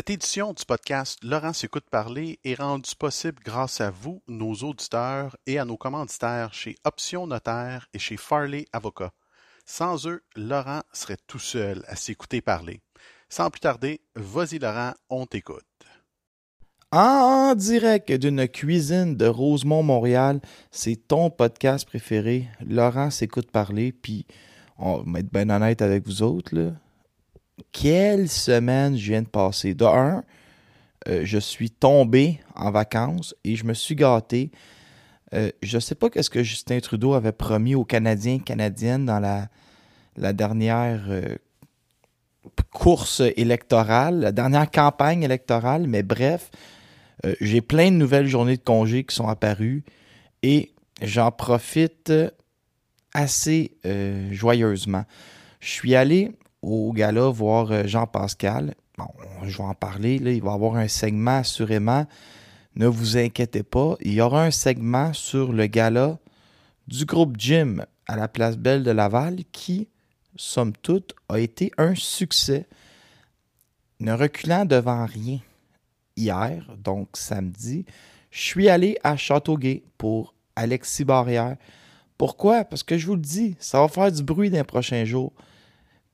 Cette édition du podcast Laurent s'écoute parler est rendue possible grâce à vous, nos auditeurs, et à nos commanditaires chez Option Notaire et chez Farley Avocat. Sans eux, Laurent serait tout seul à s'écouter parler. Sans plus tarder, vas-y Laurent, on t'écoute. En direct d'une cuisine de Rosemont, Montréal, c'est ton podcast préféré. Laurent s'écoute parler, puis on va être bien honnête avec vous autres, là. Quelle semaine je viens de passer? De un, euh, je suis tombé en vacances et je me suis gâté. Euh, je ne sais pas qu'est-ce que Justin Trudeau avait promis aux Canadiens et Canadiennes dans la, dernière euh, course électorale, la dernière campagne électorale, mais bref, j'ai plein de nouvelles journées de congé qui sont apparues et j'en profite assez joyeusement. Je suis allé au gala voir euh, Jean-Pascal. Bon, je vais en parler, il va y avoir un segment assurément. Ne vous inquiétez pas, il y aura un segment sur le gala du groupe Jim à la place Belle de Laval qui, somme toute, a été un succès, ne reculant devant rien. Hier, donc samedi, je suis allé à Châteauguay pour Alexis Barrière. Pourquoi? Parce que je vous le dis, ça va faire du bruit dans les prochains jours.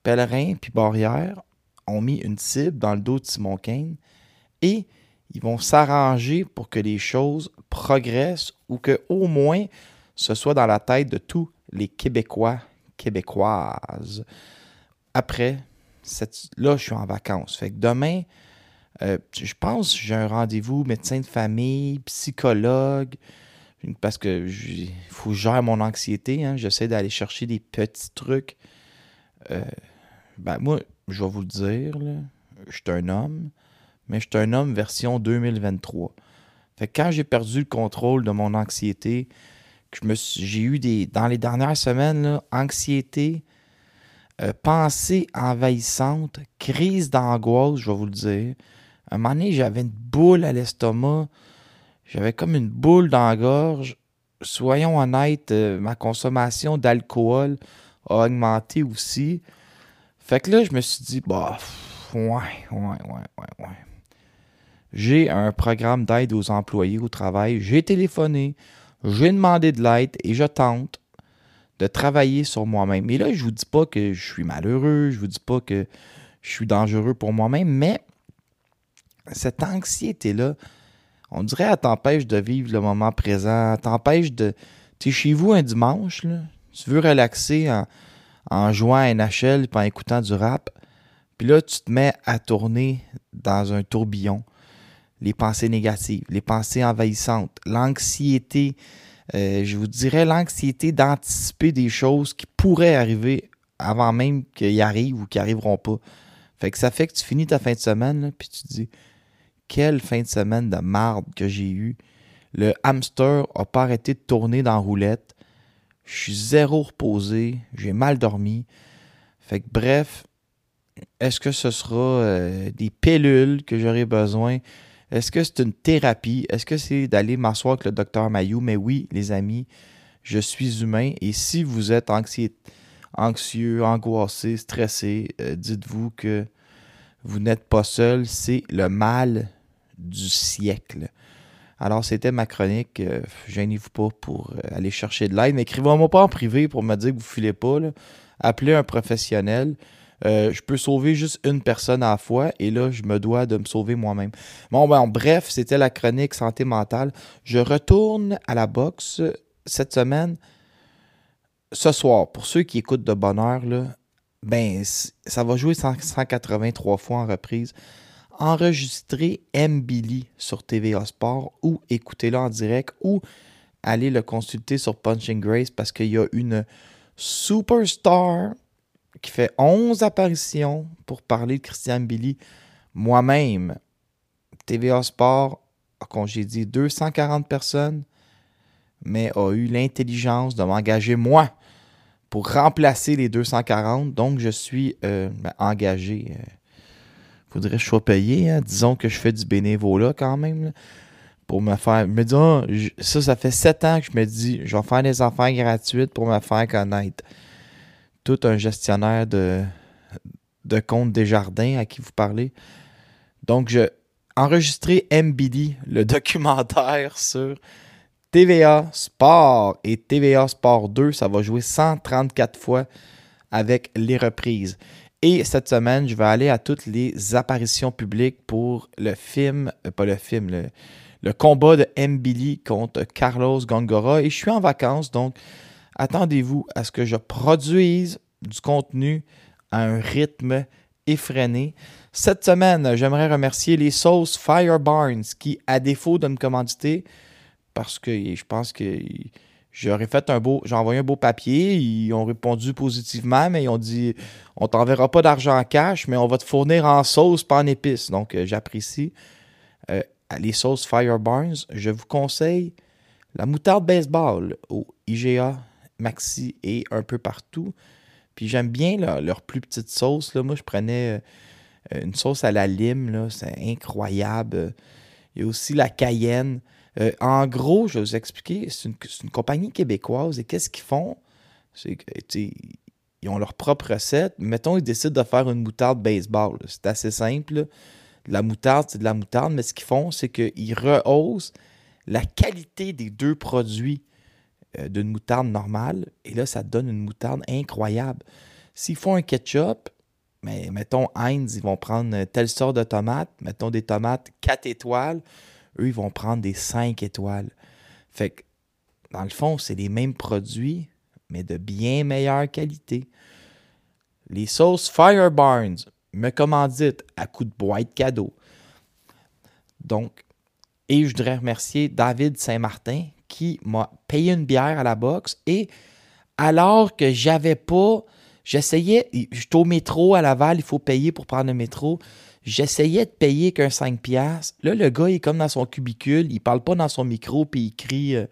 Pèlerin puis Barrière ont mis une cible dans le dos de Simon Kane et ils vont s'arranger pour que les choses progressent ou que au moins ce soit dans la tête de tous les Québécois, Québécoises. Après, là, je suis en vacances. Fait que demain, euh, je pense j'ai un rendez-vous médecin de famille, psychologue, parce que il faut gère mon anxiété. hein. J'essaie d'aller chercher des petits trucs. Euh, ben moi, je vais vous le dire, là, je suis un homme, mais je suis un homme version 2023. Fait que quand j'ai perdu le contrôle de mon anxiété, j'ai eu des dans les dernières semaines anxiété, euh, pensée envahissante, crise d'angoisse, je vais vous le dire. Un moment donné, j'avais une boule à l'estomac, j'avais comme une boule dans la gorge. Soyons honnêtes, euh, ma consommation d'alcool a augmenté aussi. Fait que là, je me suis dit, bah, ouais, ouais, ouais, ouais, ouais. J'ai un programme d'aide aux employés au travail. J'ai téléphoné, j'ai demandé de l'aide et je tente de travailler sur moi-même. Et là, je vous dis pas que je suis malheureux, je vous dis pas que je suis dangereux pour moi-même, mais cette anxiété-là, on dirait, elle t'empêche de vivre le moment présent, elle t'empêche de... Tu es chez vous un dimanche, là, tu veux relaxer en, en jouant à NHL et en écoutant du rap, puis là, tu te mets à tourner dans un tourbillon. Les pensées négatives, les pensées envahissantes, l'anxiété, euh, je vous dirais l'anxiété d'anticiper des choses qui pourraient arriver avant même qu'ils arrivent ou qui arriveront pas. Fait que ça fait que tu finis ta fin de semaine, puis tu te dis quelle fin de semaine de marde que j'ai eu. Le hamster a pas arrêté de tourner dans roulette. Je suis zéro reposé, j'ai mal dormi. Fait que bref, est-ce que ce sera euh, des pilules que j'aurai besoin? Est-ce que c'est une thérapie? Est-ce que c'est d'aller m'asseoir avec le docteur Mayou? Mais oui, les amis, je suis humain et si vous êtes anxieux, angoissé, stressé, euh, dites-vous que vous n'êtes pas seul, c'est le mal du siècle. Alors, c'était ma chronique. Euh, Gênez-vous pas pour euh, aller chercher de l'aide. Mais écrivez-moi pas en privé pour me dire que vous filez pas. Appelez un professionnel. Euh, je peux sauver juste une personne à la fois et là, je me dois de me sauver moi-même. Bon, ben, bref, c'était la chronique santé mentale. Je retourne à la boxe cette semaine. Ce soir, pour ceux qui écoutent de bonne heure, ben, ça va jouer 183 fois en reprise. Enregistrez M. Billy sur TVA Sport ou écoutez-le en direct ou allez le consulter sur Punching Grace parce qu'il y a une superstar qui fait 11 apparitions pour parler de Christian Billy. Moi-même, TVA Sport a congédié 240 personnes, mais a eu l'intelligence de m'engager moi pour remplacer les 240. Donc, je suis euh, ben, engagé. Euh, faudrait que je sois payé. Hein. Disons que je fais du bénévolat quand même. pour me faire. Me ça, ça fait sept ans que je me dis, je vais faire des affaires gratuites pour me faire connaître. Tout un gestionnaire de, de compte des jardins à qui vous parlez. Donc, je enregistré MBD, le documentaire sur TVA Sport et TVA Sport 2, ça va jouer 134 fois avec les reprises. Et cette semaine, je vais aller à toutes les apparitions publiques pour le film, euh, pas le film, le, combat de Mbili contre Carlos Gongora. Et je suis en vacances, donc attendez-vous à ce que je produise du contenu à un rythme effréné. Cette semaine, j'aimerais remercier les sauces Fire Barnes qui, à défaut de me commanditer, parce que je pense que j'aurais fait un beau. J'ai envoyé un beau papier. Ils ont répondu positivement, mais ils ont dit on t'enverra pas d'argent en cash, mais on va te fournir en sauce, pas en épices. Donc, euh, j'apprécie. Euh, les sauces Fire Barnes, je vous conseille la moutarde baseball au IGA, Maxi et un peu partout. Puis j'aime bien leur plus petite sauce. Là. Moi, je prenais euh, une sauce à la lime, c'est incroyable. Il y a aussi la cayenne. Euh, en gros, je vais vous expliquer, c'est une, compagnie québécoise et qu'est-ce qu'ils font? Ils ont leur propre recette. Mettons, ils décident de faire une moutarde baseball. C'est assez simple. La moutarde, c'est de la moutarde, mais ce qu'ils font, c'est qu'ils rehaussent la qualité des deux produits euh, d'une moutarde normale. Et là, ça donne une moutarde incroyable. S'ils font un ketchup, mais mettons Heinz, ils vont prendre telle sorte de tomate, mettons des tomates 4 étoiles eux, ils vont prendre des 5 étoiles. Fait que, dans le fond, c'est les mêmes produits, mais de bien meilleure qualité. Les sauces Fire Barnes me commanditent à coup de boîte cadeau. Donc, et je voudrais remercier David Saint-Martin qui m'a payé une bière à la boxe et alors que j'avais pas, j'essayais, j'étais au métro à Laval, il faut payer pour prendre le métro. J'essayais de payer qu'un 5 piastres. Là, le gars, il est comme dans son cubicule, il parle pas dans son micro, puis il crie euh,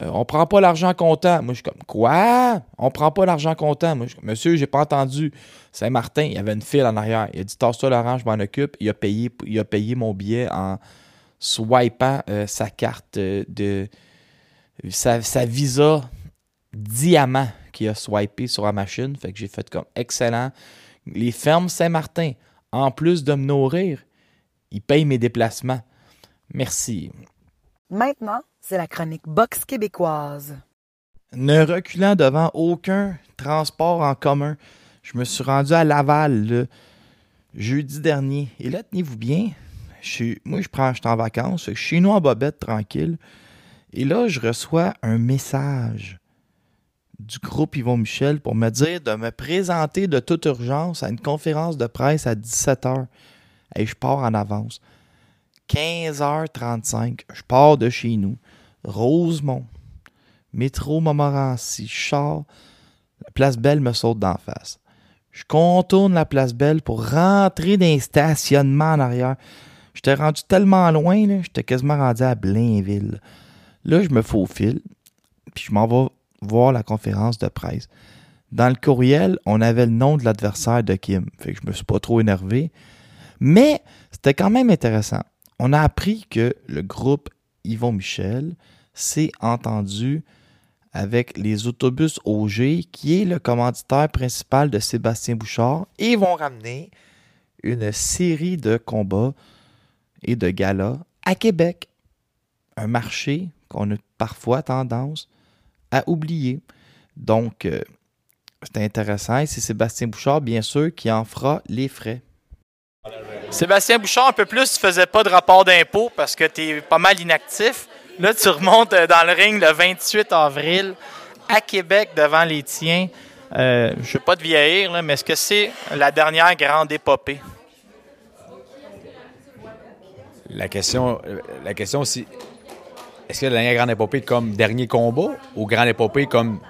euh, On prend pas l'argent comptant. Moi, je suis comme Quoi? On prend pas l'argent comptant. Moi, je comme Monsieur, j'ai pas entendu. Saint-Martin, il y avait une file en arrière. Il a dit Tasse-toi, Laurent, je m'en occupe. Il a, payé, il a payé mon billet en swipant euh, sa carte de. Sa, sa visa diamant qu'il a swipé sur la machine. Fait que j'ai fait comme excellent. Les fermes Saint-Martin en plus de me nourrir, il paye mes déplacements. Merci. Maintenant, c'est la chronique boxe québécoise. Ne reculant devant aucun transport en commun, je me suis rendu à Laval le jeudi dernier. Et là, tenez-vous bien, je moi, je prends, je suis en vacances, je suis chez nous en bobette, tranquille. Et là, je reçois un message du groupe Yvon Michel pour me dire de me présenter de toute urgence à une conférence de presse à 17h. Et je pars en avance. 15h35, je pars de chez nous. Rosemont, métro Montmorency, char. La place Belle me saute d'en face. Je contourne la place Belle pour rentrer dans un stationnement en arrière. J'étais rendu tellement loin, j'étais quasiment rendu à Blainville. Là, je me faufile, puis je m'en vais voir la conférence de presse. Dans le courriel, on avait le nom de l'adversaire de Kim. Fait que je me suis pas trop énervé. Mais c'était quand même intéressant. On a appris que le groupe Yvon Michel s'est entendu avec les autobus OG, qui est le commanditaire principal de Sébastien Bouchard, et vont ramener une série de combats et de galas à Québec. Un marché qu'on a parfois tendance à oublier. Donc, euh, C'est intéressant. Et c'est Sébastien Bouchard, bien sûr, qui en fera les frais. Sébastien Bouchard, un peu plus, tu faisais pas de rapport d'impôt parce que tu es pas mal inactif. Là, tu remontes euh, dans le ring le 28 avril à Québec devant les tiens. Euh, je ne veux pas te vieillir, là, mais est-ce que c'est la dernière grande épopée? La question, la question c'est est-ce que la dernière grande épopée comme dernier combat ou grande épopée comme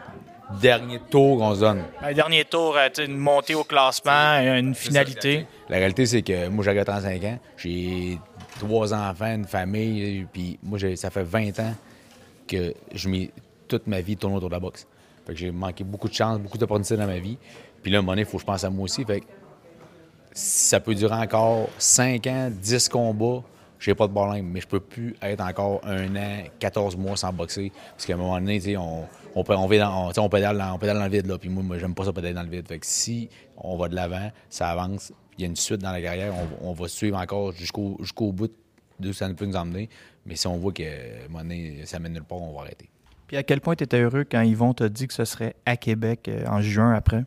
dernier tour qu'on se donne? Le dernier tour, euh, une montée au classement, une finalité. La réalité, c'est que moi, j'ai 35 ans. J'ai trois enfants, une famille. Puis moi, ça fait 20 ans que je mets toute ma vie tourne autour de la boxe. Fait que j'ai manqué beaucoup de chance, beaucoup d'opportunités dans ma vie. Puis là, à un moment donné, il faut que je pense à moi aussi. Fait que ça peut durer encore 5 ans, 10 combats, j'ai pas de problème. Mais je peux plus être encore un an, 14 mois sans boxer. Parce qu'à un moment donné, on, on, on, dans- on- pédale dans, on pédale dans le vide. Là. Puis moi, moi j'aime pas ça pédaler dans le vide. Fait que si on va de l'avant, ça avance, il y a une suite dans la carrière, on, on va suivre encore jusqu'au jusqu'au bout de où ça peut nous emmener. Mais si on voit que moment donné, ça mène nulle part, on va arrêter. Puis à quel point tu étais heureux quand Yvon t'a dit que ce serait à Québec euh, en juin après?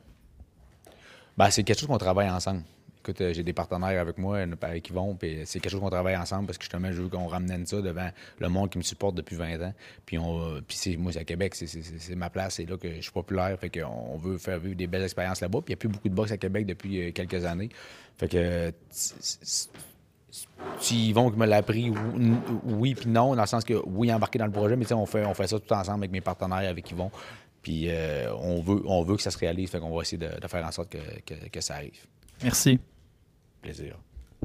Ben, c'est quelque chose qu'on travaille ensemble. Euh, j'ai des partenaires avec moi, avec Yvon, puis c'est quelque chose qu'on travaille ensemble parce que justement, je veux qu'on ramène ça devant le monde qui me supporte depuis 20 ans. Puis, on, euh, puis moi, c'est à Québec, c'est, ma place, c'est là que je suis populaire, fait qu'on veut faire vivre des belles expériences là-bas. Puis il n'y a plus beaucoup de boxe à Québec depuis euh, quelques années. Fait que, si Yvon me l'a appris, ou- oui puis non, dans le sens que oui, embarqué dans le projet, mais on fait, on fait ça tout ensemble avec mes partenaires, avec Yvon. Puis on, veut, on veut que ça se réalise, fait qu'on va essayer de, faire en sorte que- que ça arrive. Merci.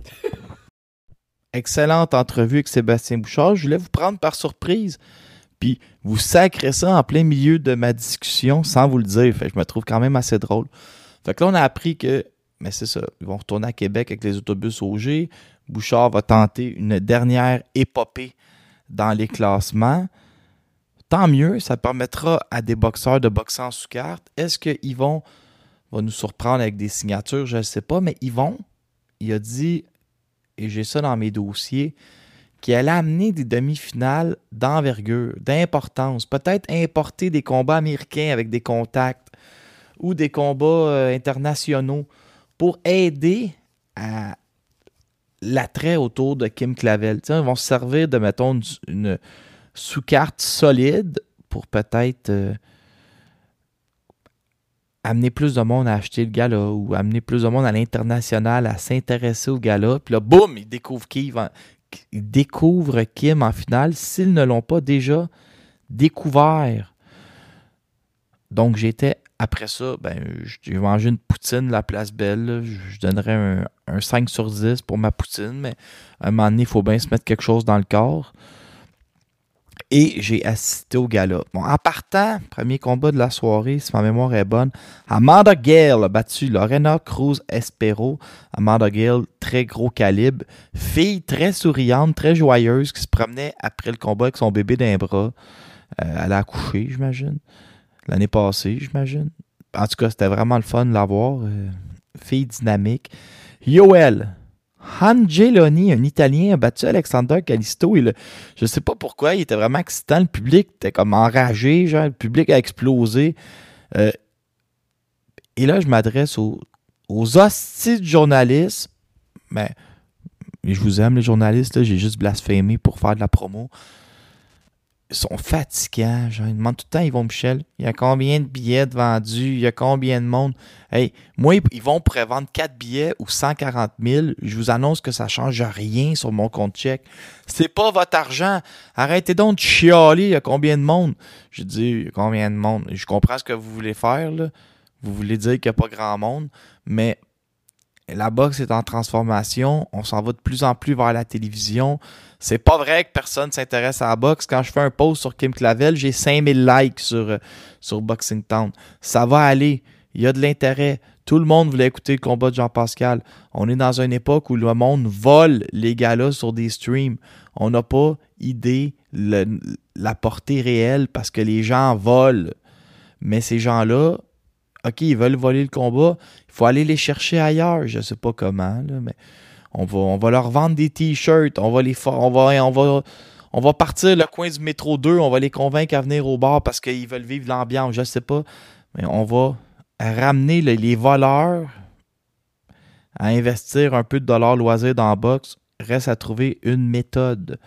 Excellente entrevue avec Sébastien Bouchard. Je voulais vous prendre par surprise. Puis vous sacrez ça en plein milieu de ma discussion sans vous le dire. Je me trouve quand même assez drôle. Fait on a appris que, mais c'est ça, ils vont retourner à Québec avec les autobus OG. Bouchard va tenter une dernière épopée dans les classements. Tant mieux, ça permettra à des boxeurs de boxer en sous-carte. Est-ce que Yvon va nous surprendre avec des signatures? Je ne sais pas, mais Yvon, il a dit, et j'ai ça dans mes dossiers, qu'il allait amener des demi-finales d'envergure, d'importance, peut-être importer des combats américains avec des contacts ou des combats euh, internationaux pour aider à l'attrait autour de Kim Clavel. Ils vont se servir de, mettons, une, une sous-carte solide pour peut-être euh, amener plus de monde à acheter le gala ou amener plus de monde à l'international à s'intéresser au gala. Puis là, boum, ils découvrent Kim en, ils découvrent Kim en finale s'ils ne l'ont pas déjà découvert. Donc, j'étais, après ça, ben, j'ai mangé une poutine la place belle. je donnerais un, un 5 sur 10 pour ma poutine, mais à un moment donné, il faut bien se mettre quelque chose dans le corps. Et j'ai assisté au gala. Bon, en partant, premier combat de la soirée, si ma mémoire est bonne, Amanda Gale a battu Lorena Cruz Espero. Amanda Gale, très gros calibre. Fille très souriante, très joyeuse, qui se promenait après le combat avec son bébé d'un bras. Euh, elle a accouché, j'imagine. L'année passée, j'imagine. En tout cas, c'était vraiment le fun de la voir. Euh, fille dynamique. Yoel. Angeloni, un Italien, a battu Alexander Callisto. Et je sais pas pourquoi, il était vraiment excitant. Le public était comme enragé, genre, le public a explosé. Euh, et là, je m'adresse aux, aux journalistes. Mais, mais je vous aime, les journalistes, j'ai juste blasphémé pour faire de la promo. Ils sont fatigants. Genre, ils demandent tout le temps, Yvon Michel, il y a combien de billets vendus? Il y a combien de monde? Hey, moi, ils vont prévendre 4 billets ou 140 000. Je vous annonce que ça change rien sur mon compte chèque. C'est pas votre argent. Arrêtez donc de chialer. Il y a combien de monde? Je dis, il y a combien de monde? Je comprends ce que vous voulez faire, là. Vous voulez dire qu'il n'y a pas grand monde, mais la boxe est en transformation. On s'en va de plus en plus vers la télévision. C'est pas vrai que personne s'intéresse à la boxe. Quand je fais un post sur Kim Clavel, j'ai 5000 likes sur, euh, sur Boxing Town. Ça va aller. Il y a de l'intérêt. Tout le monde voulait écouter le combat de Jean-Pascal. On est dans une époque où le monde vole les galas sur des streams. On n'a pas idée le- la portée réelle parce que les gens volent. Mais ces gens-là, OK, ils veulent voler le combat. Il faut aller les chercher ailleurs. Je sais pas comment, mais on va, leur vendre des t-shirts. On va les on va, on va, on va partir le coin du métro 2. On va les convaincre à venir au bar parce qu'ils veulent vivre l'ambiance. Je sais pas. Mais on va ramener le- les voleurs à investir un peu de dollars loisirs dans la boxe. Reste à trouver une méthode.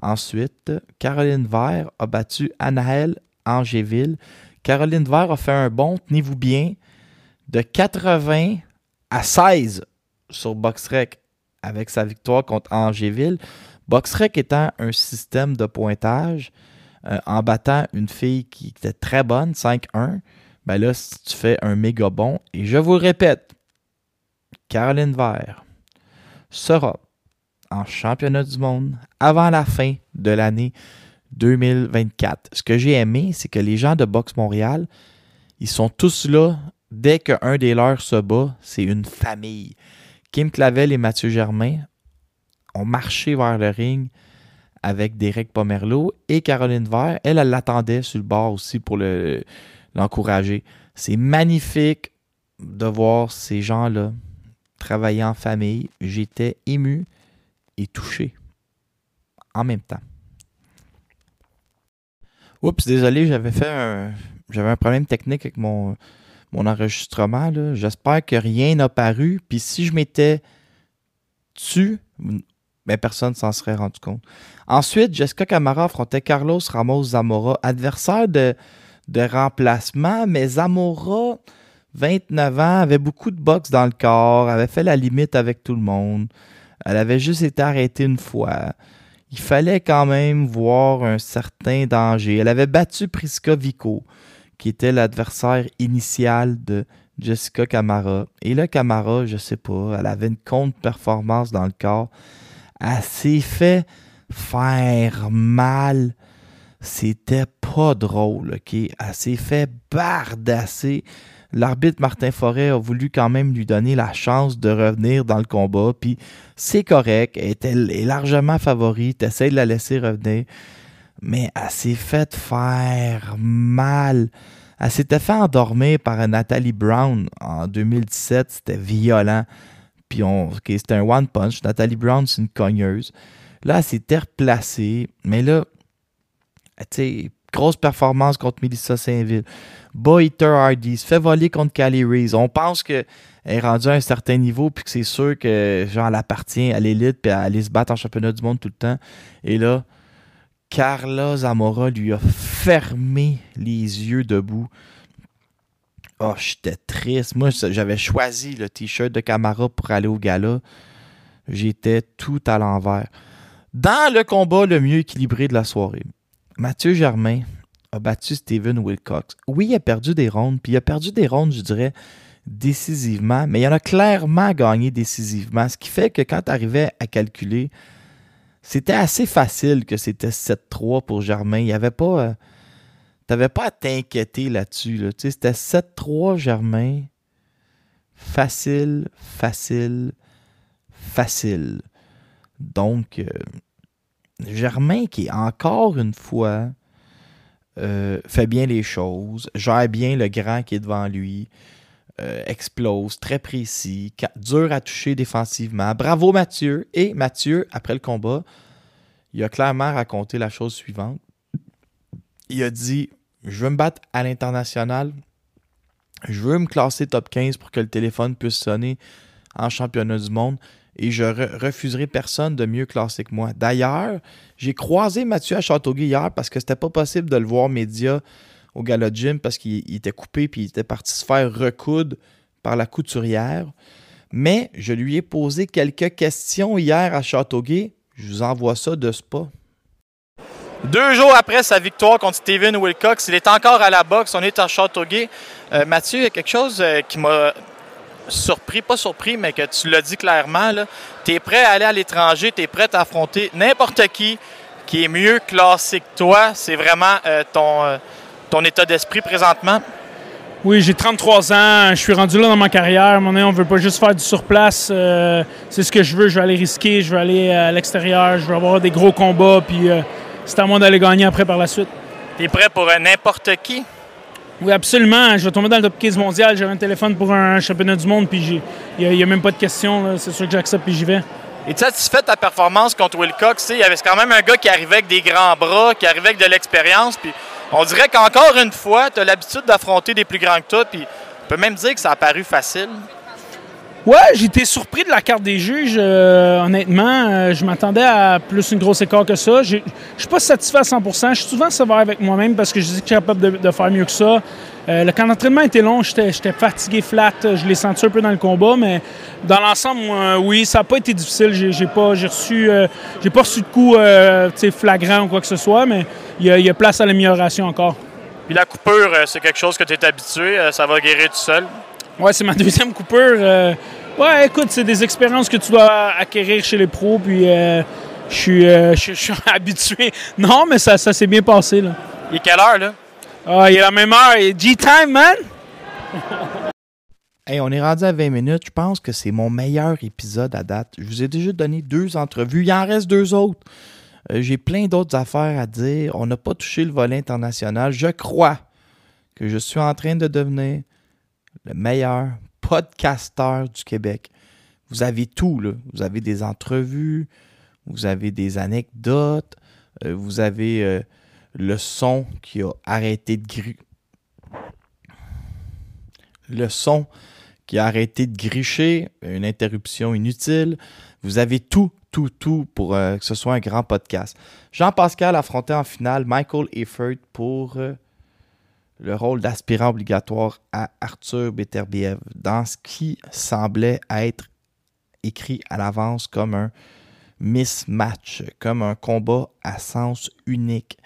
Ensuite, Caroline Vert a battu Anaël Angéville. Caroline Vert a fait un bon, tenez-vous bien, de 80 à 16 sur Boxrec avec sa victoire contre Angéville. Boxrec étant un système de pointage euh, en battant une fille qui était très bonne, 5-1, ben là, tu fais un méga bon, et je vous le répète, Caroline Vert sera en championnat du monde avant la fin de l'année 2024. Ce que j'ai aimé, c'est que les gens de Boxe Montréal, ils sont tous là. Dès qu'un des leurs se bat, c'est une famille. Kim Clavel et Mathieu Germain ont marché vers le ring avec Derek Pomerleau et Caroline Vert. Elle, elle l'attendait sur le bord aussi pour le- l'encourager. C'est magnifique de voir ces gens-là travailler en famille. J'étais ému et touché en même temps. Oups, désolé. J'avais un problème technique avec mon, mon enregistrement. J'espère que rien n'a paru. Puis si je m'étais tu, ben personne ne s'en serait rendu compte. Ensuite, Jessica Camara affrontait Carlos Ramos Zamora, adversaire de, de remplacement, mais Zamora, 29 ans, avait beaucoup de boxe dans le corps, avait fait la limite avec tout le monde. Elle avait juste été arrêtée une fois. Il fallait quand même voir un certain danger. Elle avait battu Prisca Vico, qui était l'adversaire initial de Jessica Camara. Et là, Camara, je sais pas, elle avait une contre-performance dans le corps. Elle s'est fait faire mal. C'était pas drôle, OK? Elle s'est fait bardasser. L'arbitre Martin Forêt a voulu quand même lui donner la chance de revenir dans le combat. Puis c'est correct. Elle est largement favorite. Essaye de la laisser revenir. Mais elle s'est fait faire mal. Elle s'était fait endormir par Nathalie Brown en 2017. C'était violent. Puis c'était un one punch. Nathalie Brown, c'est une cogneuse. Là, elle s'était replacée. Mais là, tu sais, grosse performance contre Melissa Saint-Ville. Boiter Hardy se fait voler contre Cali Reese. On pense qu'elle est rendue à un certain niveau puis que c'est sûr que genre elle appartient à l'élite puis elle allait se battre en championnat du monde tout le temps. Et là, Carla Zamora lui a fermé les yeux debout. Oh, j'étais triste. Moi, j'avais choisi le t-shirt de Camara pour aller au gala. J'étais tout à l'envers. Dans le combat le mieux équilibré de la soirée, Mathieu Germain a battu Steven Wilcox. Oui, il a perdu des rondes, puis il a perdu des rondes, je dirais, décisivement, mais il en a clairement gagné décisivement, ce qui fait que quand tu arrivais à calculer, c'était assez facile que c'était 7-3 pour Germain. Il y avait pas... euh, T'avais pas à t'inquiéter là-dessus. Là. C'était 7-3 Germain. Facile, facile, facile. Donc, euh, Germain qui, encore une fois, euh, fait bien les choses, gère bien le grand qui est devant lui, euh, explose, très précis, dur à toucher défensivement. Bravo Mathieu. Et Mathieu, après le combat, il a clairement raconté la chose suivante. Il a dit Je veux me battre à l'international. Je veux me classer top 15 pour que le téléphone puisse sonner en championnat du monde. Et je re- refuserai personne de mieux classer que moi. D'ailleurs, j'ai croisé Mathieu à Châteauguay hier parce que c'était pas possible de le voir média au gala de gym parce qu'il il était coupé puis il était parti se faire recoudre par la couturière. Mais je lui ai posé quelques questions hier à Châteauguay. Je vous envoie ça de spa. Deux jours après sa victoire contre Steven Wilcox, il est encore à la boxe. On est à Châteauguay. Euh, Mathieu, il y a quelque chose euh, qui m'a surpris, pas surpris, mais que tu l'as dit clairement. Tu es prêt à aller à l'étranger, tu es prêt à affronter n'importe qui qui est mieux classé que toi. C'est vraiment euh, ton, ton état d'esprit présentement? Oui, j'ai 33 ans, je suis rendu là dans ma carrière. Mon on veut pas juste faire du surplace. euh, c'est ce que je veux. Je veux aller risquer, je veux aller à l'extérieur, je veux avoir des gros combats, puis euh, c'est à moi d'aller gagner après par la suite. Tu es prêt pour n'importe qui? Oui, absolument. Je vais tomber dans le top 15 mondial. J'ai un téléphone pour un championnat du monde, puis il n'y a, même pas de question. C'est sûr que j'accepte, puis j'y vais. Es-tu satisfait de ta performance contre Wilcox? Tu Il y avait quand même un gars qui arrivait avec des grands bras, qui arrivait avec de l'expérience. Puis on dirait qu'encore une fois, tu as l'habitude d'affronter des plus grands que toi. Puis On peut même dire que ça a paru facile. Ouais, j'étais surpris de la carte des juges. euh, honnêtement, Euh, je m'attendais à plus une grosse écart que ça. Je suis pas satisfait à 100% Je suis souvent sévère avec moi-même parce que je dis que je suis capable de, faire mieux que ça. Euh, le camp d'entraînement était long. J'étais fatigué, flat. Je l'ai senti un peu dans le combat, mais dans l'ensemble, oui, ça n'a pas été difficile. J'ai pas, reçu, euh, pas reçu de coups flagrants ou quoi que ce soit, mais il y, a- il y a place à l'amélioration encore. Puis la coupure, euh, c'est quelque chose que tu es habitué. euh, ça va guérir tout seul. Ouais, c'est ma deuxième coupure. euh, ouais, écoute, c'est des expériences que tu dois acquérir chez les pros, puis euh, je suis euh, je- je suis habitué. Non, mais ça, ça s'est bien passé, là. Il est quelle heure, là? Ah, il est la même heure. Il est G-Time, man! Hey, on est rendu à 20 minutes. Je pense que c'est mon meilleur épisode à date. Je vous ai déjà donné deux entrevues. Il en reste deux autres. Euh, J'ai plein d'autres affaires à dire. On n'a pas touché le volet international. Je crois que je suis en train de devenir le meilleur podcasteur du Québec. Vous avez tout, là. Vous avez des entrevues, vous avez des anecdotes, euh, vous avez euh, le son qui a arrêté de gru- le son qui a arrêté de gricher, une interruption inutile. Vous avez tout, tout, tout pour euh, que ce soit un grand podcast. Jean-Pascal affrontait en finale Michael Efford pour euh, le rôle d'aspirant obligatoire à Arthur Beterbiev dans ce qui semblait être écrit à l'avance comme un mismatch, comme un combat à sens unique.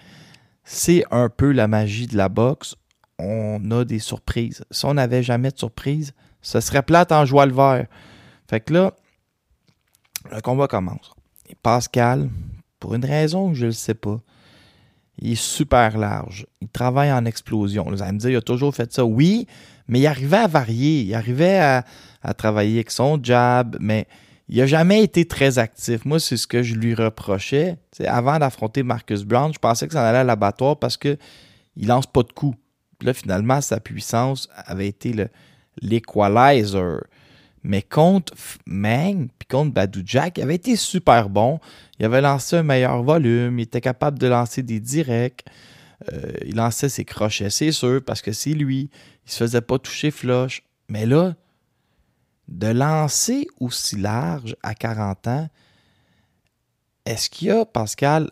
C'est un peu la magie de la boxe. On a des surprises. Si on n'avait jamais de surprise, ce serait plate en joie le vert. Fait que là, le combat commence. Pascal, pour une raison que je ne sais pas, il est super large. Il travaille en explosion. Vous allez me dire, il a toujours fait ça. Oui, mais il arrivait à varier. Il arrivait à, travailler avec son jab, mais il n'a jamais été très actif. Moi, c'est ce que je lui reprochais. Avant d'affronter Marcus Brown, je pensais que ça allait à l'abattoir parce qu'il ne lance pas de coups. Là, finalement, sa puissance avait été. Mais contre Meng puis contre Badou Jack, il avait été super bon. Il avait lancé un meilleur volume. Il était capable de lancer des directs. Euh, il lançait ses crochets, c'est sûr, parce que c'est lui. Il se faisait pas toucher flush. Mais là, de lancer aussi large à 40 ans, est-ce qu'il y a, Pascal,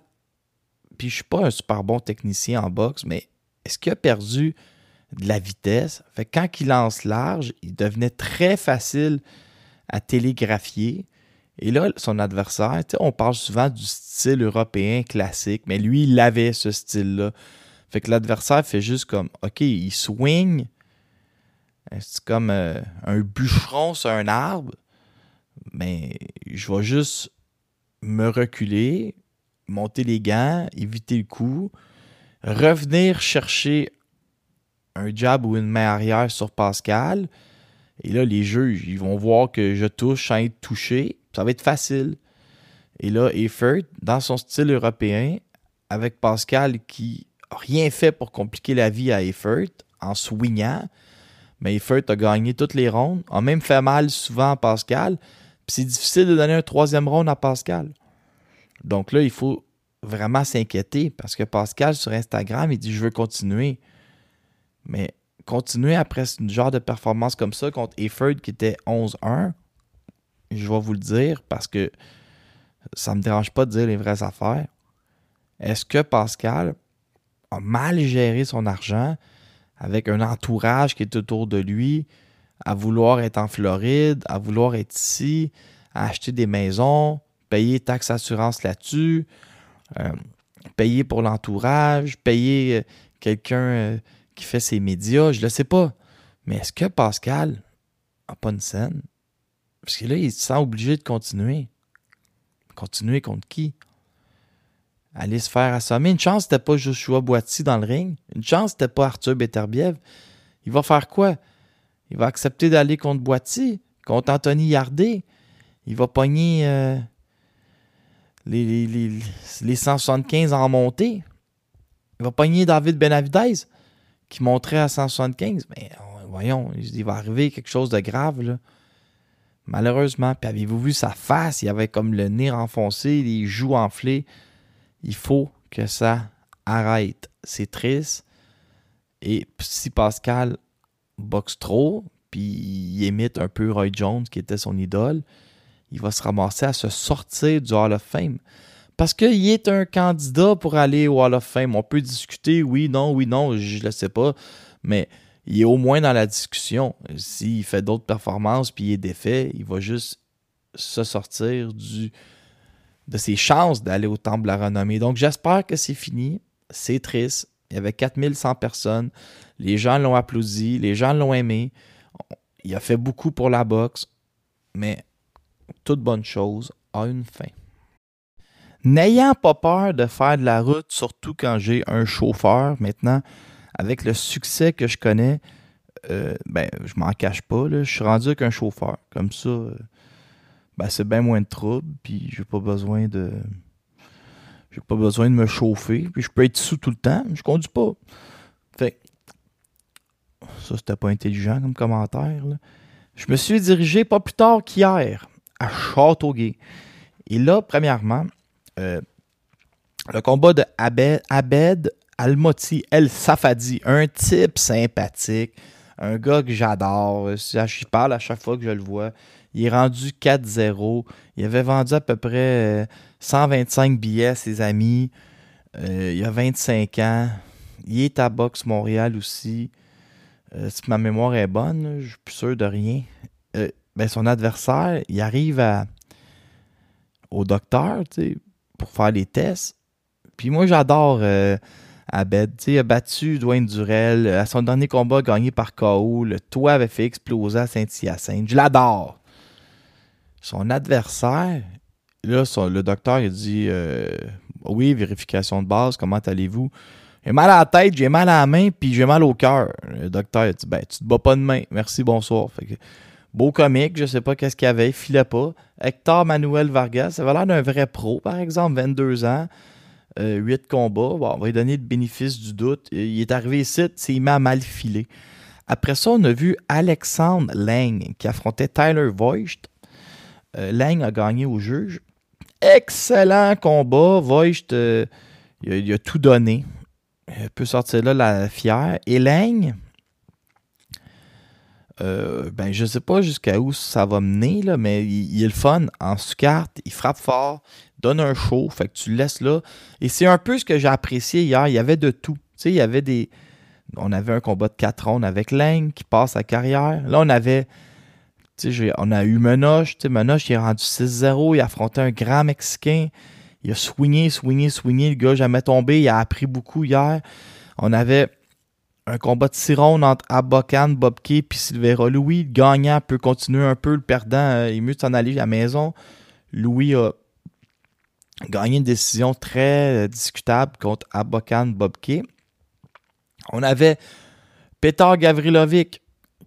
puis je suis pas un super bon technicien en boxe, mais est-ce qu'il a perdu de la vitesse? Fait quand il lance large, il devenait très facile à télégraphier. Et là, son adversaire, on parle souvent du style européen classique, mais lui, il avait ce style-là. Fait que l'adversaire fait juste comme, OK, il swing, c'est comme euh, un bûcheron sur un arbre, mais je vais juste me reculer, monter les gants, éviter le coup, revenir chercher un jab ou une main arrière sur Pascal. Et là, les juges, ils vont voir que je touche sans être touché. Ça va être facile. Et là, Effort, dans son style européen, avec Pascal qui n'a rien fait pour compliquer la vie à Effort en swingant, mais Effort a gagné toutes les rondes, a même fait mal souvent à Pascal. Puis c'est difficile de donner un troisième round à Pascal. Donc là, il faut vraiment s'inquiéter parce que Pascal sur Instagram, il dit Je veux continuer. Mais continuer après ce genre de performance comme ça contre Efford qui était 11-1, je vais vous le dire parce que ça ne me dérange pas de dire les vraies affaires. Est-ce que Pascal a mal géré son argent avec un entourage qui est autour de lui, à vouloir être en Floride, à vouloir être ici, à acheter des maisons, payer taxes assurance là-dessus, euh, payer pour l'entourage, payer euh, quelqu'un euh, qui fait ses médias, je le sais pas. Mais est-ce que Pascal n'a pas une scène? Parce que là, il se sent obligé de continuer. Continuer contre qui? Aller se faire assommer. Une chance, c'était pas Joshua Boiti dans le ring. Une chance, c'était pas Arthur Beterbiev. Il va faire quoi? Il va accepter d'aller contre Boiti, contre Anthony Yardé. Il va pogner euh, les, les, les, les 175 en montée. Il va pogner David Benavidez, qui monterait à 175. Mais euh, voyons, il va arriver quelque chose de grave. Malheureusement. Puis avez-vous vu sa face? Il avait comme le nez enfoncé, les joues enflées. Il faut que ça arrête. C'est triste. Et si Pascal boxe trop, puis il imite un peu Roy Jones, qui était son idole, il va se ramasser à se sortir du Hall of Fame. Parce qu'il est un candidat pour aller au Hall of Fame. On peut discuter, oui, non, oui, non, je ne le sais pas, mais il est au moins dans la discussion. S'il fait d'autres performances puis il est défait, il va juste se sortir du, de ses chances d'aller au Temple de la Renommée. Donc j'espère que c'est fini. C'est triste. Il y avait 4100 personnes. Les gens l'ont applaudi. Les gens l'ont aimé. Il a fait beaucoup pour la boxe. Mais toute bonne chose a une fin. N'ayant pas peur de faire de la route, surtout quand j'ai un chauffeur maintenant, avec le succès que je connais, euh, ben, je m'en cache pas. Là, je suis rendu avec un chauffeur. Comme ça, euh, ben, c'est bien moins de troubles, puis j'ai pas besoin de. J'ai pas besoin de me chauffer, puis je peux être sous tout le temps, mais je conduis pas. Fait ça, c'était pas intelligent comme commentaire. Je me suis dirigé pas plus tard qu'hier à Châteauguay. Et là, premièrement, euh, le combat de Abed, Abed Almoti El Safadi, un type sympathique, un gars que j'adore. Je parle à chaque fois que je le vois. Il est rendu 4-0. Il avait vendu à peu près 125 euh, billets à ses amis. Euh, il a 25 ans. Il est à Box Montréal aussi. Euh, si ma mémoire est bonne, je suis plus sûr de rien. ben son adversaire, il arrive au docteur pour faire les tests. Puis moi, j'adore Abed. il a battu Dwayne Durel. À son dernier combat, gagné par KO. Le toit avait fait exploser à Saint-Hyacinthe. Je l'adore. Son adversaire, là, le docteur il dit euh, Oui, vérification de base, comment allez-vous? J'ai mal à la tête, j'ai mal à la main, puis j'ai mal au cœur. Le docteur a dit Ben, tu te bats pas de main. Merci, bonsoir. Beau comique, je sais pas qu'est-ce qu'il y avait, il filait pas. Hector Manuel Vargas, ça avait l'air d'un vrai pro, par exemple, 22 ans. 8 euh, combats. on va lui donner le bénéfice du doute. Il est arrivé ici, il m'a mal filé. Après ça, on a vu Alexandre Lang qui affrontait Tyler Voigt. Euh, a gagné au juge. Excellent combat. Voigt, euh, il, a, tout donné. Il peut sortir là la fière. Et Lang, ben, je sais pas jusqu'à où ça va mener, là, mais il, est le fun en sous-carte. Il frappe fort donne un show, fait que tu le laisses là. Et c'est un peu ce que j'ai apprécié hier. Il y avait de tout. Tu sais, il y avait des. On avait un combat de 4 rondes avec Lang qui passe sa carrière. Là, on avait. Tu sais, on a eu Menoche. Menoche, il est rendu 6-0. Il a affronté un grand Mexicain. Il a swingé, swingé, swingé. Le gars, jamais tombé. Il a appris beaucoup hier. On avait un combat de 6 rondes entre Abokan, Bobke puis Silvera. Louis, le gagnant, peut continuer un peu. Le perdant, euh, il est mieux de s'en aller à la maison. Louis a gagné une décision très euh, discutable contre Abokan Bobke. On avait Peter Gavrilovic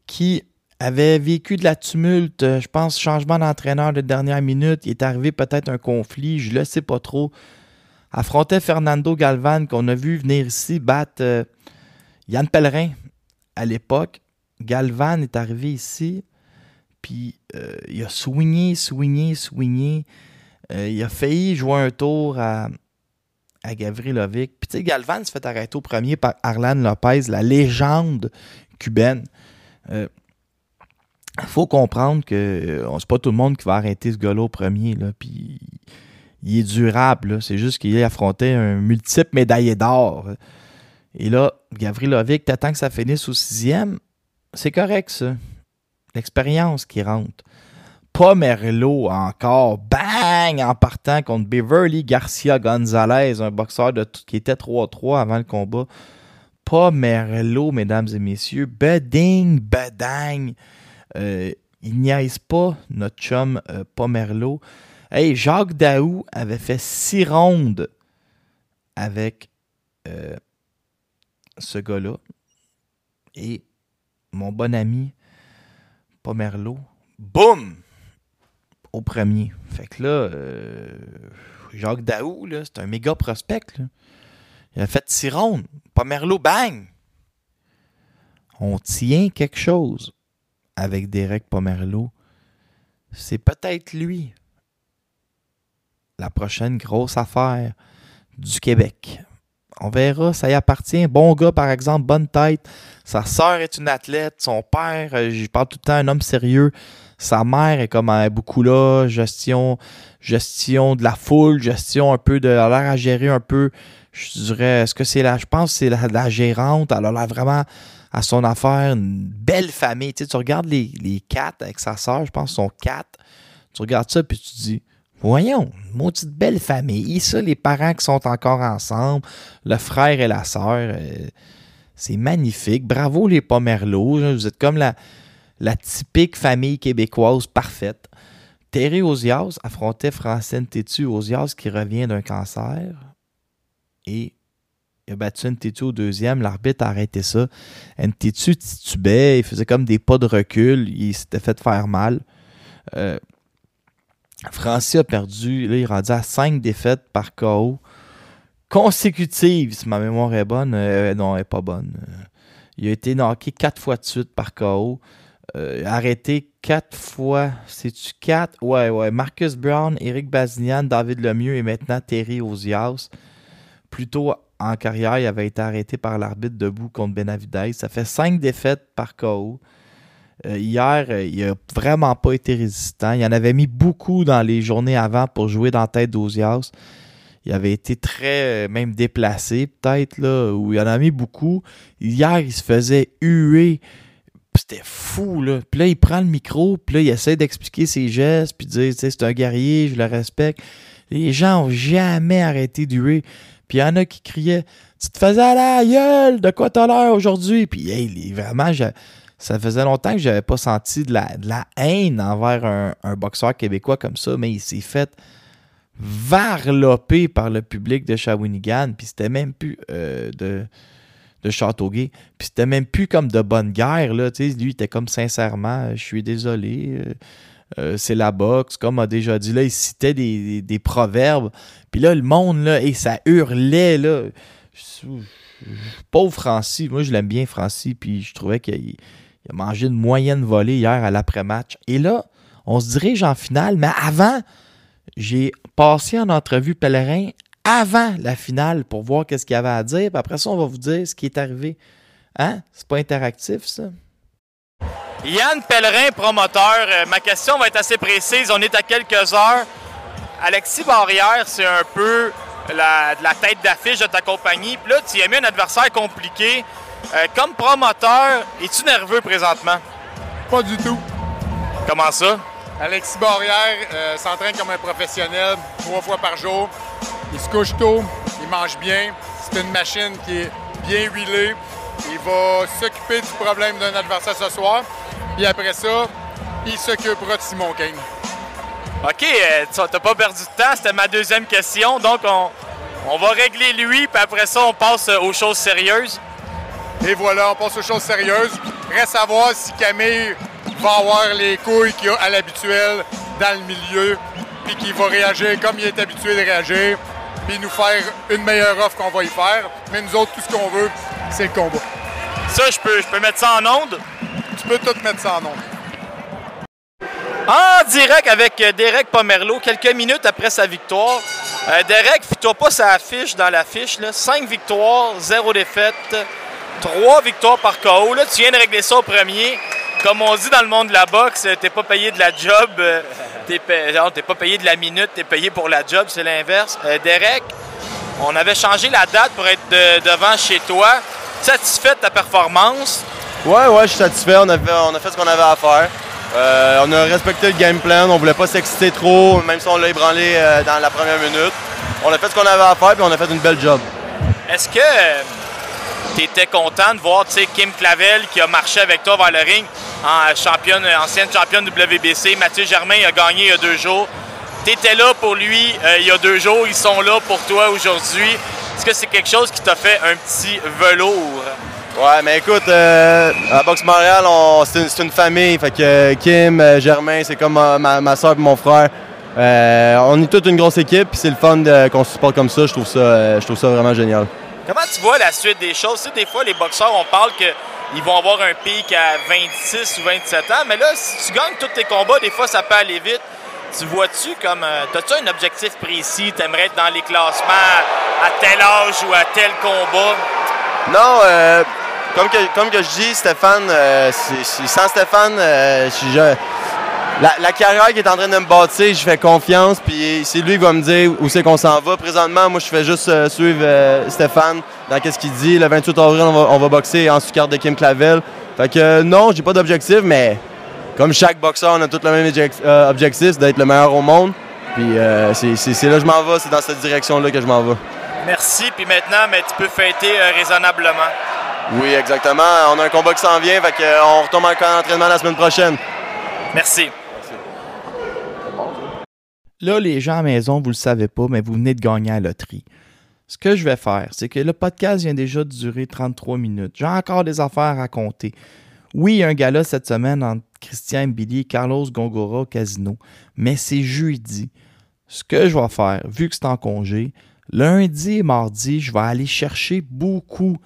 qui avait vécu de la tumulte, euh, je pense, changement d'entraîneur de dernière minute. Il est arrivé peut-être un conflit, je ne le sais pas trop. Affrontait Fernando Galvan, qu'on a vu venir ici battre Yann Pellerin à l'époque. Galvan est arrivé ici, puis il a swingé, swingé, swingé. Euh, il a failli jouer un tour à, à Gavrilovic. Puis tu sais, Galvan se fait arrêter au premier par Arlan Lopez, la légende cubaine. Il euh, faut comprendre que euh, c'est pas tout le monde qui va arrêter ce gars-là au premier. Là, puis il est durable. C'est juste qu'il a affronté un multiple médaillé d'or. Et là, Gavrilovic, t'attends que ça finisse au sixième. C'est correct, ça. L'expérience qui rentre. Pomerlo encore, bang, en partant contre Beverly Garcia Gonzalez, un boxeur qui était 3-3 avant le combat. Pomerlo, mesdames et messieurs, beding, bedang. Euh, il niaise pas notre chum euh, Pomerlo. Hey, Jacques Daou avait fait six rondes avec euh, ce gars-là. Et mon bon ami Pomerlo, boum! au premier. Fait que là, euh, Jacques Daou, c'est un méga prospect. Il a fait six rondes. Pas Merlot, bang! On tient quelque chose avec Derek Pomerleau. C'est peut-être lui. La prochaine grosse affaire du Québec. On verra, ça y appartient. Bon gars, par exemple, bonne tête. Sa sœur est une athlète. Son père, euh, je parle tout le temps, un homme sérieux. Sa mère est comme euh, beaucoup là, gestion, gestion de la foule, gestion un peu de. Elle l'air à gérer un peu. Je dirais, est-ce que c'est la. Je pense que c'est la, gérante. Elle a l'air vraiment à son affaire. Une belle famille. Tu, tu regardes les, les quatre avec sa sœur, je pense sont quatre. Tu regardes ça, puis tu dis. Voyons, maudite belle famille. Ça, les parents qui sont encore ensemble, le frère et la sœur. euh, c'est magnifique. Bravo les Pomerleaux. Vous êtes comme la, la typique famille québécoise parfaite. Terry Ozias affrontait Francine Tétu. Ozias qui revient d'un cancer. Et il a battu Ntétu au deuxième. L'arbitre a arrêté ça. Ntétu titubait. Il faisait comme des pas de recul. Il s'était fait faire mal. Euh, Francis a perdu. Là, il est rendu à 5 défaites par KO consécutives, si ma mémoire est bonne. Euh, non, elle n'est pas bonne. Euh, il a été knocké 4 fois de suite par KO. Euh, arrêté 4 fois. C'est-tu 4? Ouais, ouais. Marcus Brown, Eric Bazinian, David Lemieux et maintenant Terry Ozias. Plus tôt en carrière, il avait été arrêté par l'arbitre debout contre Benavidez. Ça fait 5 défaites par KO. Euh, hier, euh, il n'a vraiment pas été résistant. Il en avait mis beaucoup dans les journées avant pour jouer dans tête d'Ozias. Il avait été très, euh, même déplacé, peut-être, là, où il en a mis beaucoup. Hier, il se faisait huer. C'était fou, là. Puis là, il prend le micro, puis là, il essaie d'expliquer ses gestes, puis dire, tu sais, c'est un guerrier, je le respecte. Les gens n'ont jamais arrêté d'huer. Puis il y en a qui criaient, tu te faisais à la gueule, de quoi t'as l'air aujourd'hui? Puis, hey, vraiment, ça faisait longtemps que j'avais pas senti de la, haine envers un, boxeur québécois comme ça, mais il s'est fait varloper par le public de Shawinigan, puis c'était même plus euh, de, de Châteauguay, puis c'était même plus comme de bonne guerre, là, lui, il était comme sincèrement, je suis désolé, euh, euh, c'est la boxe, comme a déjà dit, là, il citait des, proverbes, puis là, le monde, là, et ça hurlait, là, pauvre Francis, moi, je l'aime bien, Francis, puis je trouvais qu'il il a mangé une moyenne volée hier à l'après-match, et là, on se dirige en finale, mais avant, j'ai passé en entrevue pèlerin avant la finale pour voir qu'est-ce qu'il y avait à dire. Puis après ça, on va vous dire ce qui est arrivé. Hein? C'est pas interactif, ça? Yann Pellerin, promoteur. Euh, ma question va être assez précise. On est à quelques heures. Alexis Barrière, c'est un peu la, la tête d'affiche de ta compagnie. Puis là, tu as mis un adversaire compliqué. Euh, comme promoteur, es-tu nerveux présentement? Pas du tout. Comment ça? Alexis Barrière euh, s'entraîne comme un professionnel trois fois par jour. Il se couche tôt, il mange bien. C'est une machine qui est bien huilée. Il va s'occuper du problème d'un adversaire ce soir. Puis après ça, il s'occupera de Simon Kane. OK, euh, tu n'as pas perdu de temps. C'était ma deuxième question. Donc, on, on va régler lui, puis après ça, on passe aux choses sérieuses. Et voilà, on passe aux choses sérieuses. Reste à voir si Camille va avoir les couilles qu'il a à l'habituel dans le milieu, puis qu'il va réagir comme il est habitué de réagir, puis nous faire une meilleure offre qu'on va y faire. Mais nous autres, tout ce qu'on veut, c'est le combat. Ça, je peux, je peux mettre ça en onde? Tu peux tout mettre ça en onde. En direct avec euh, Derek Pomerleau, quelques minutes après sa victoire. Euh, Derek, fais-toi pas sa affiche dans l'affiche. 5 victoires, 0 défaite, 3 victoires par KO. Là, tu viens de régler ça au premier. Comme on dit dans le monde de la boxe, euh, t'es pas payé de la job, euh, t'es t'es pas payé de la minute, t'es payé pour la job, c'est l'inverse. Euh, Derek, on avait changé la date pour être de- devant chez toi. Satisfait de ta performance? Ouais, ouais, je suis satisfait. On a fait, on a fait ce qu'on avait à faire. Euh, on a respecté le game plan. On voulait pas s'exciter trop, même si on l'a ébranlé euh, dans la première minute. On a fait ce qu'on avait à faire, puis on a fait une belle job. Est-ce que tu étais content de voir Kim Clavel qui a marché avec toi vers le ring, en ancienne championne WBC, Mathieu Germain a gagné il y a deux jours. Tu étais là pour lui euh, il y a deux jours, ils sont là pour toi aujourd'hui. Est-ce que c'est quelque chose qui t'a fait un petit velours? Ouais, mais écoute, euh, à Boxe Montréal, on- c'est une, famille. Fait que euh, Kim, Germain, c'est comme ma, soeur et mon frère. On est toute une grosse équipe, c'est le fun qu'on se supporte comme ça. Je trouve ça, je trouve ça vraiment génial. Comment tu vois la suite des choses? Tu sais, des fois, les boxeurs, on parle qu'ils vont avoir un pic à 26 ou 27 ans, mais là, si tu gagnes tous tes combats, des fois, ça peut aller vite. tu vois-tu comme. euh, T'as-tu un objectif précis? T'aimerais être dans les classements à tel âge ou à tel combat? Non, euh, comme, que, comme que je dis, Stéphane, euh, sans Stéphane, euh, je- la, la carrière qui est en train de me bâtir, je fais confiance, puis c'est lui qui va me dire où c'est qu'on s'en va. Présentement, moi, je fais juste euh, suivre euh, Stéphane dans qu'est-ce qu'il dit. Le 28 avril, on va, on va boxer en sous-carte de Kim Clavel. Fait que euh, non, j'ai pas d'objectif, mais comme chaque boxeur, on a tous le même euh, objectif, c'est d'être le meilleur au monde. Puis c'est là que je m'en vais, c'est dans cette direction-là que je m'en vais. Merci, puis maintenant, mais tu peux fêter raisonnablement. Oui, exactement. On a un combat qui s'en vient, fait que, euh, on retombe en camp d'entraînement la semaine prochaine. Merci. Là, les gens à la maison, vous le savez pas, mais vous venez de gagner à la loterie. Ce que je vais faire, c'est que le podcast vient déjà de durer 33 minutes. J'ai encore des affaires à raconter. Oui, il y a un gala cette semaine entre Christian Billy et Carlos Gongora au casino, mais c'est jeudi. Ce que je vais faire, vu que c'est en congé, lundi et mardi, je vais aller chercher beaucoup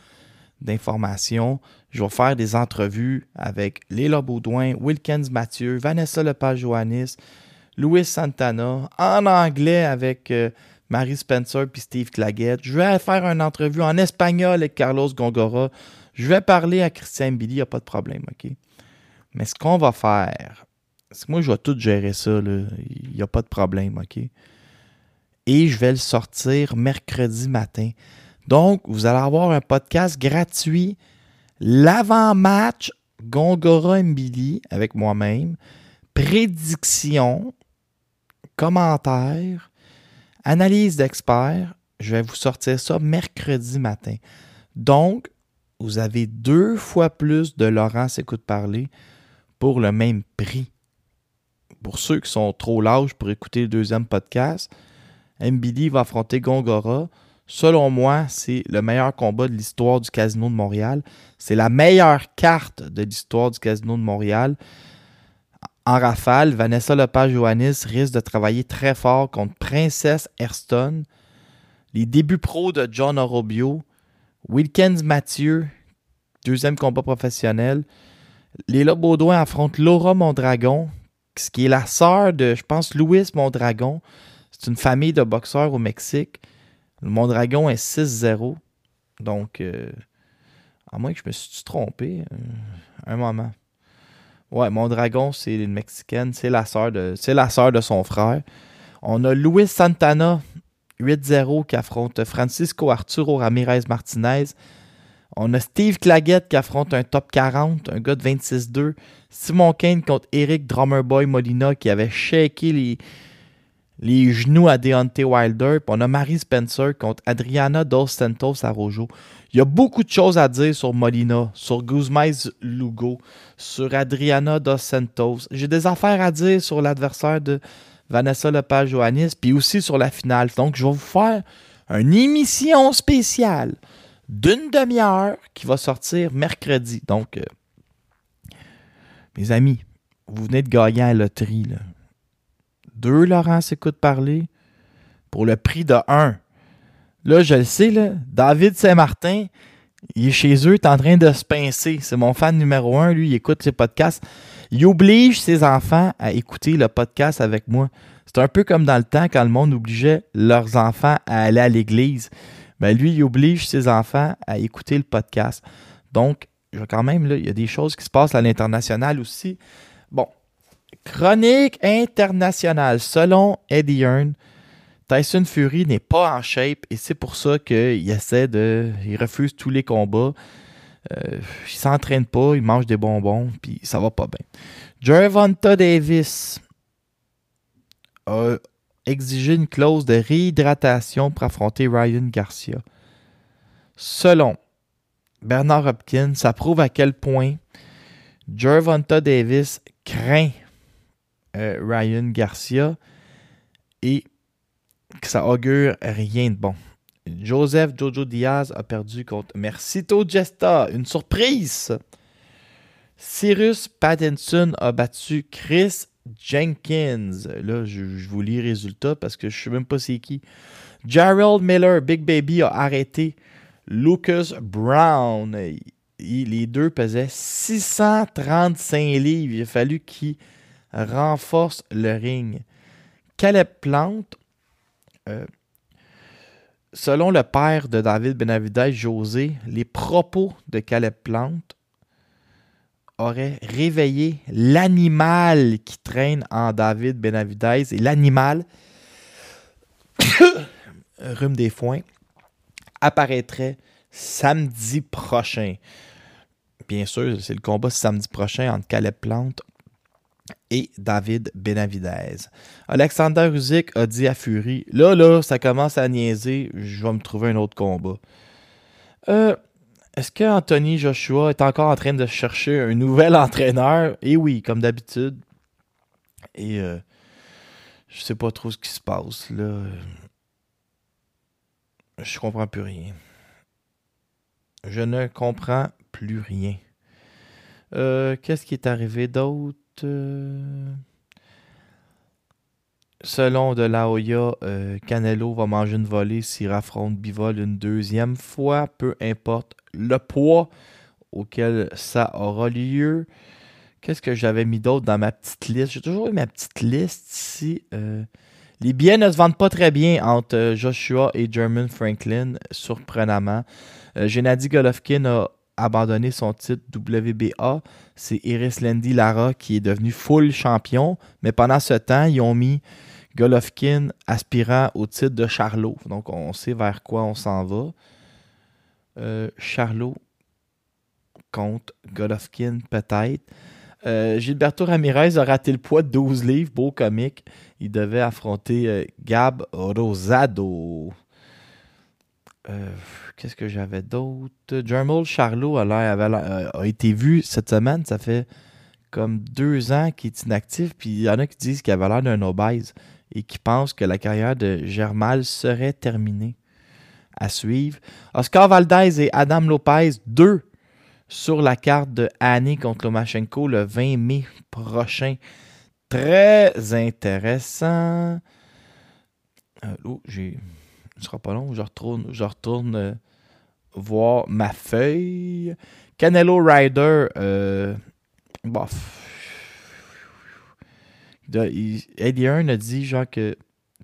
d'informations. Je vais faire des entrevues avec Léla Baudouin, Wilkins Mathieu, Vanessa Lepage-Joannis, Louis Santana, en anglais avec euh, Marie Spencer puis Steve Claggett. Je vais faire une entrevue en espagnol avec Carlos Gongora. Je vais parler à Christian Billy, il n'y a pas de problème, OK? Mais ce qu'on va faire, c'est que moi, je vais tout gérer ça, il n'y a pas de problème, OK? Et je vais le sortir mercredi matin. Donc, vous allez avoir un podcast gratuit, l'avant-match Gongora Billy avec moi-même, prédiction, commentaires, analyse d'experts. Je vais vous sortir ça mercredi matin. Donc, vous avez deux fois plus de Laurence Écoute Parler pour le même prix. Pour ceux qui sont trop lâches pour écouter le deuxième podcast, MBD va affronter Gongora. Selon moi, c'est le meilleur combat de l'histoire du Casino de Montréal. C'est la meilleure carte de l'histoire du Casino de Montréal. En rafale, Vanessa Lepage-Joannis risque de travailler très fort contre Princesse Ayrton. Les débuts pro de John Orobio. Wilkins Mathieu, deuxième combat professionnel. Léla Baudouin affronte Laura Mondragon, ce qui est la sœur de, je pense, Louis Mondragon. C'est une famille de boxeurs au Mexique. Le Mondragon est 6-0. Donc, euh, à moins que je me suis trompé, euh, un moment. Ouais, Mondragon, c'est une Mexicaine. C'est la sœur de, de son frère. On a Luis Santana, 8-0, qui affronte Francisco Arturo Ramirez Martinez. On a Steve Claggett qui affronte un top 40, un gars de 26-2. Simon Kane contre Eric Drummerboy Molina qui avait shaké les, les genoux à Deontay Wilder. Puis on a Marie Spencer contre Adriana Dos Santos Arrojo. Il y a beaucoup de choses à dire sur Molina, sur Guzmais Lugo, sur Adriana Dos Santos. J'ai des affaires à dire sur l'adversaire de Vanessa Lepage-Joannis, puis aussi sur la finale. Donc, je vais vous faire une émission spéciale d'une demi-heure qui va sortir mercredi. Donc, euh, mes amis, vous venez de gagner à la loterie. Deux Laurence écoute parler pour le prix de un. Là, je le sais, là, David Saint-Martin, il est chez eux, il est en train de se pincer. C'est mon fan numéro un, lui, il écoute ses podcasts. Il oblige ses enfants à écouter le podcast avec moi. C'est un peu comme dans le temps quand le monde obligeait leurs enfants à aller à l'église. Ben lui, il oblige ses enfants à écouter le podcast. Donc, quand même, il y a des choses qui se passent à l'international aussi. Bon, chronique internationale. Selon Eddie Hearn, Tyson Fury n'est pas en shape et c'est pour ça qu'il essaie de. Il refuse tous les combats. Euh, il s'entraîne pas, il mange des bonbons, puis ça va pas bien. Gervonta Davis a exigé une clause de réhydratation pour affronter Ryan Garcia. Selon Bernard Hopkins, ça prouve à quel point Gervonta Davis craint euh, Ryan Garcia et que ça augure rien de bon. Joseph Jojo Diaz a perdu contre Mercito Gesta. Une surprise! Cyrus Pattinson a battu Chris Jenkins. Là, je, vous lis les résultats parce que je ne sais même pas c'est qui. Gerald Miller, Big Baby, a arrêté Lucas Brown. Les deux pesaient 635 livres. Il a fallu qu'il renforce le ring. Caleb Plante, euh, selon le père de David Benavidez, José, les propos de Caleb Plante auraient réveillé l'animal qui traîne en David Benavidez. Et l'animal, rhume des foins, apparaîtrait samedi prochain. Bien sûr, c'est le combat samedi prochain entre Caleb Plante et David Benavidez. Alexander Usyk a dit à Fury Là, là, ça commence à niaiser, je vais me trouver un autre combat. Euh, Est-ce que Anthony Joshua est encore en train de chercher un nouvel entraîneur? Et oui, comme d'habitude. Et euh, je sais pas trop ce qui se passe là. Je comprends plus rien. Je ne comprends plus rien. Euh, Qu'est-ce qui est arrivé d'autre? Euh, Selon De La Hoya, euh, Canelo va manger une volée s'il affronte Bivol une deuxième fois, peu importe le poids auquel ça aura lieu. Qu'est-ce que j'avais mis d'autre dans ma petite liste? J'ai toujours eu ma petite liste ici. Euh, les billets ne se vendent pas très bien entre Joshua et German Franklin, surprenamment. Gennady Golovkin a abandonné son titre WBA. C'est Iris Landy Lara qui est devenu full champion. Mais pendant ce temps, ils ont mis Golovkin aspirant au titre de Charlot. Donc on sait vers quoi on s'en va. Euh, Charlot contre Golovkin peut-être. Euh, Gilberto Ramirez a raté le poids de 12 livres, beau comique. Il devait affronter euh, Gab Rosado. Qu'est-ce que j'avais d'autre? Jermel Charlot a, avait euh, a été vu cette semaine. Ça fait comme deux ans qu'il est inactif. Puis il y en a qui disent qu'il avait l'air d'un obèse et qui pensent que la carrière de Germal serait terminée. À suivre. Oscar Valdez et Adam Lopez, deux sur la carte de Annie contre Lomachenko le 20 mai prochain. Très intéressant. Euh, oh, j'ai. Ce sera pas long. Je retourne, je retourne euh, voir ma feuille. Canelo Ryder. Euh, bof. Eddie Hearn a dit genre que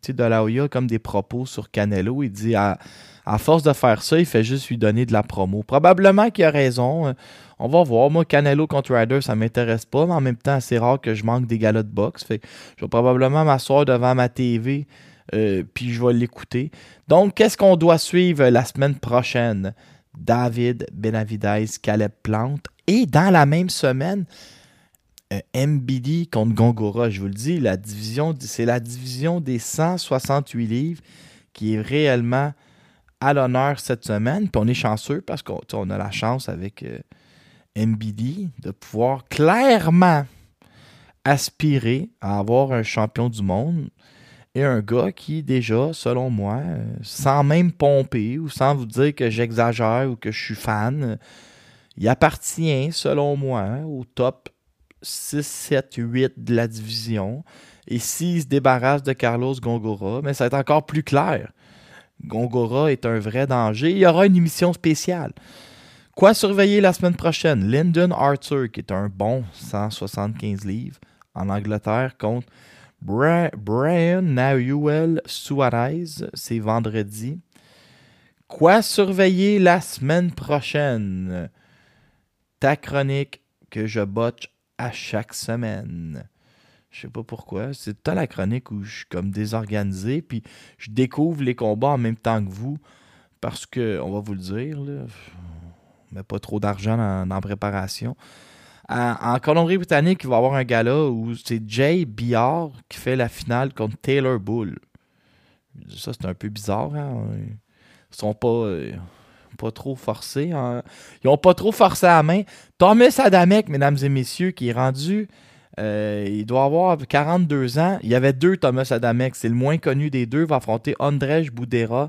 De La Hoya a comme des propos sur Canelo. Il dit à, force de faire ça, il fait juste lui donner de la promo. Probablement qu'il a raison. Euh, On va voir. Moi, Canelo contre Ryder, ça m'intéresse pas, mais en même temps, c'est rare que je manque des galas de boxe. Je vais probablement m'asseoir devant ma TV euh, puis je vais l'écouter. Donc, qu'est-ce qu'on doit suivre la semaine prochaine? David Benavidez, Caleb Plante. Et dans la même semaine, euh, MBD contre Gongora. Je vous le dis, c'est la division des 168 livres qui est réellement à l'honneur cette semaine. Puis on est chanceux parce qu'on a la chance avec euh, MBD de pouvoir clairement aspirer à avoir un champion du monde un gars qui, déjà, selon moi, euh, sans même pomper ou sans vous dire que j'exagère ou que je suis fan, il appartient, selon moi, au top 6, 7, 8 de la division. Et s'il se débarrasse de Carlos Gongora, mais ça va être encore plus clair. Gongora est un vrai danger. Il y aura une émission spéciale. Quoi surveiller la semaine prochaine? Lyndon Arthur, qui est un bon 175 livres en Angleterre, contre Brian Nahuel Suarez. C'est vendredi. Quoi surveiller la semaine prochaine? Ta chronique que je botche à chaque semaine. Je sais pas pourquoi. C'est temps la chronique où je suis comme désorganisé, puis je découvre les combats en même temps que vous, parce que, on va vous le dire, là, on met pas trop d'argent la préparation. En, Colombie-Britannique, il va y avoir un gala où c'est Jay Billard qui fait la finale contre Taylor Bull. Ça, c'est un peu bizarre. Hein? Ils sont pas, euh, trop forcés. hein. Ils ont pas trop forcé à la main. Thomas Adamek, mesdames et messieurs, qui est rendu. euh, il doit avoir 42 ans. Il y avait deux Thomas Adamek. C'est le moins connu des deux. Il va affronter Andrzej Boudera.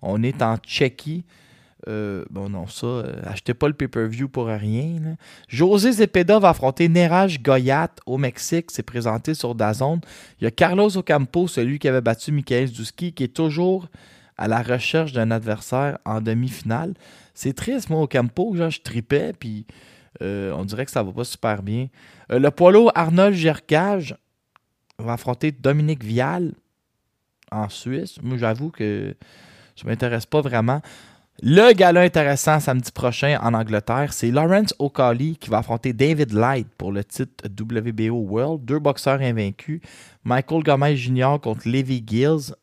On est en Tchéquie. Euh, bon, non, ça, euh, achetez pas le pay-per-view pour rien. José Zepeda va affronter Neraj Goyat au Mexique. C'est présenté sur Dazone. Il y a Carlos Ocampo, celui qui avait battu Michael Zuski, qui est toujours à la recherche d'un adversaire en demi-finale. C'est triste, moi, Ocampo. Genre, je tripais, puis euh, on dirait que ça va pas super bien. Le lourd Arnold Gercage va affronter Dominique Vial. en Suisse. Moi, j'avoue que ça m'intéresse pas vraiment. Le gala intéressant samedi prochain en Angleterre, c'est Lawrence O'Calley qui va affronter David Light pour le titre WBO World. Deux boxeurs invaincus. Michael Gomez Jr. contre Levi Gills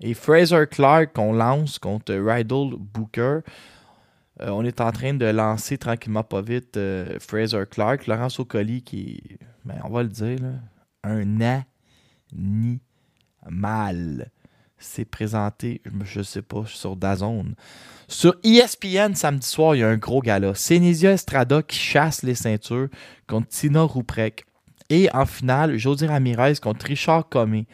et Fraser Clark qu'on lance contre Rydell Booker. Euh, on est en train de lancer tranquillement pas vite euh, Fraser Clark. Laurence O'Calley qui est, ben, on va le dire, un animal. C'est présenté, je ne sais pas, sur Dazone. Sur ESPN, samedi soir, il y a un gros gala. Senesia Estrada qui chasse les ceintures contre Tina Ruprek. Et en finale, José Ramirez contre Richard Comey.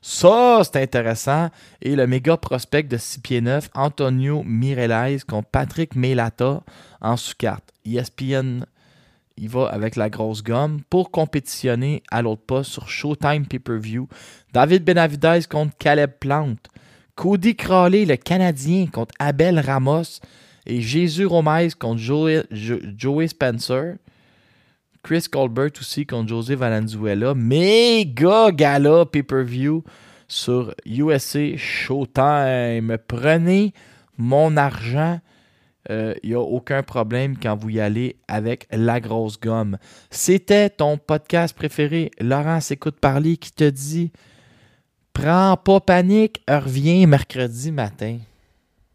Ça, c'est intéressant. Et le méga prospect de 6 pieds 9, Antonio Mireles contre Patrick Melata en sous-carte. ESPN, il va avec la grosse gomme pour compétitionner à l'autre poste sur Showtime Pay-Per-View. David Benavidez contre Caleb Plante. Cody Crowley, le Canadien, contre Abel Ramos. Et Jésus Romez contre Joey, Jo- Joey Spencer. Chris Colbert aussi contre José Valenzuela. Méga gala pay-per-view sur USA Showtime. Prenez mon argent. Il n'y a aucun problème quand vous y allez avec la grosse gomme. C'était ton podcast préféré, Laurence Écoute Parler, qui te dit Prends pas panique, reviens mercredi matin.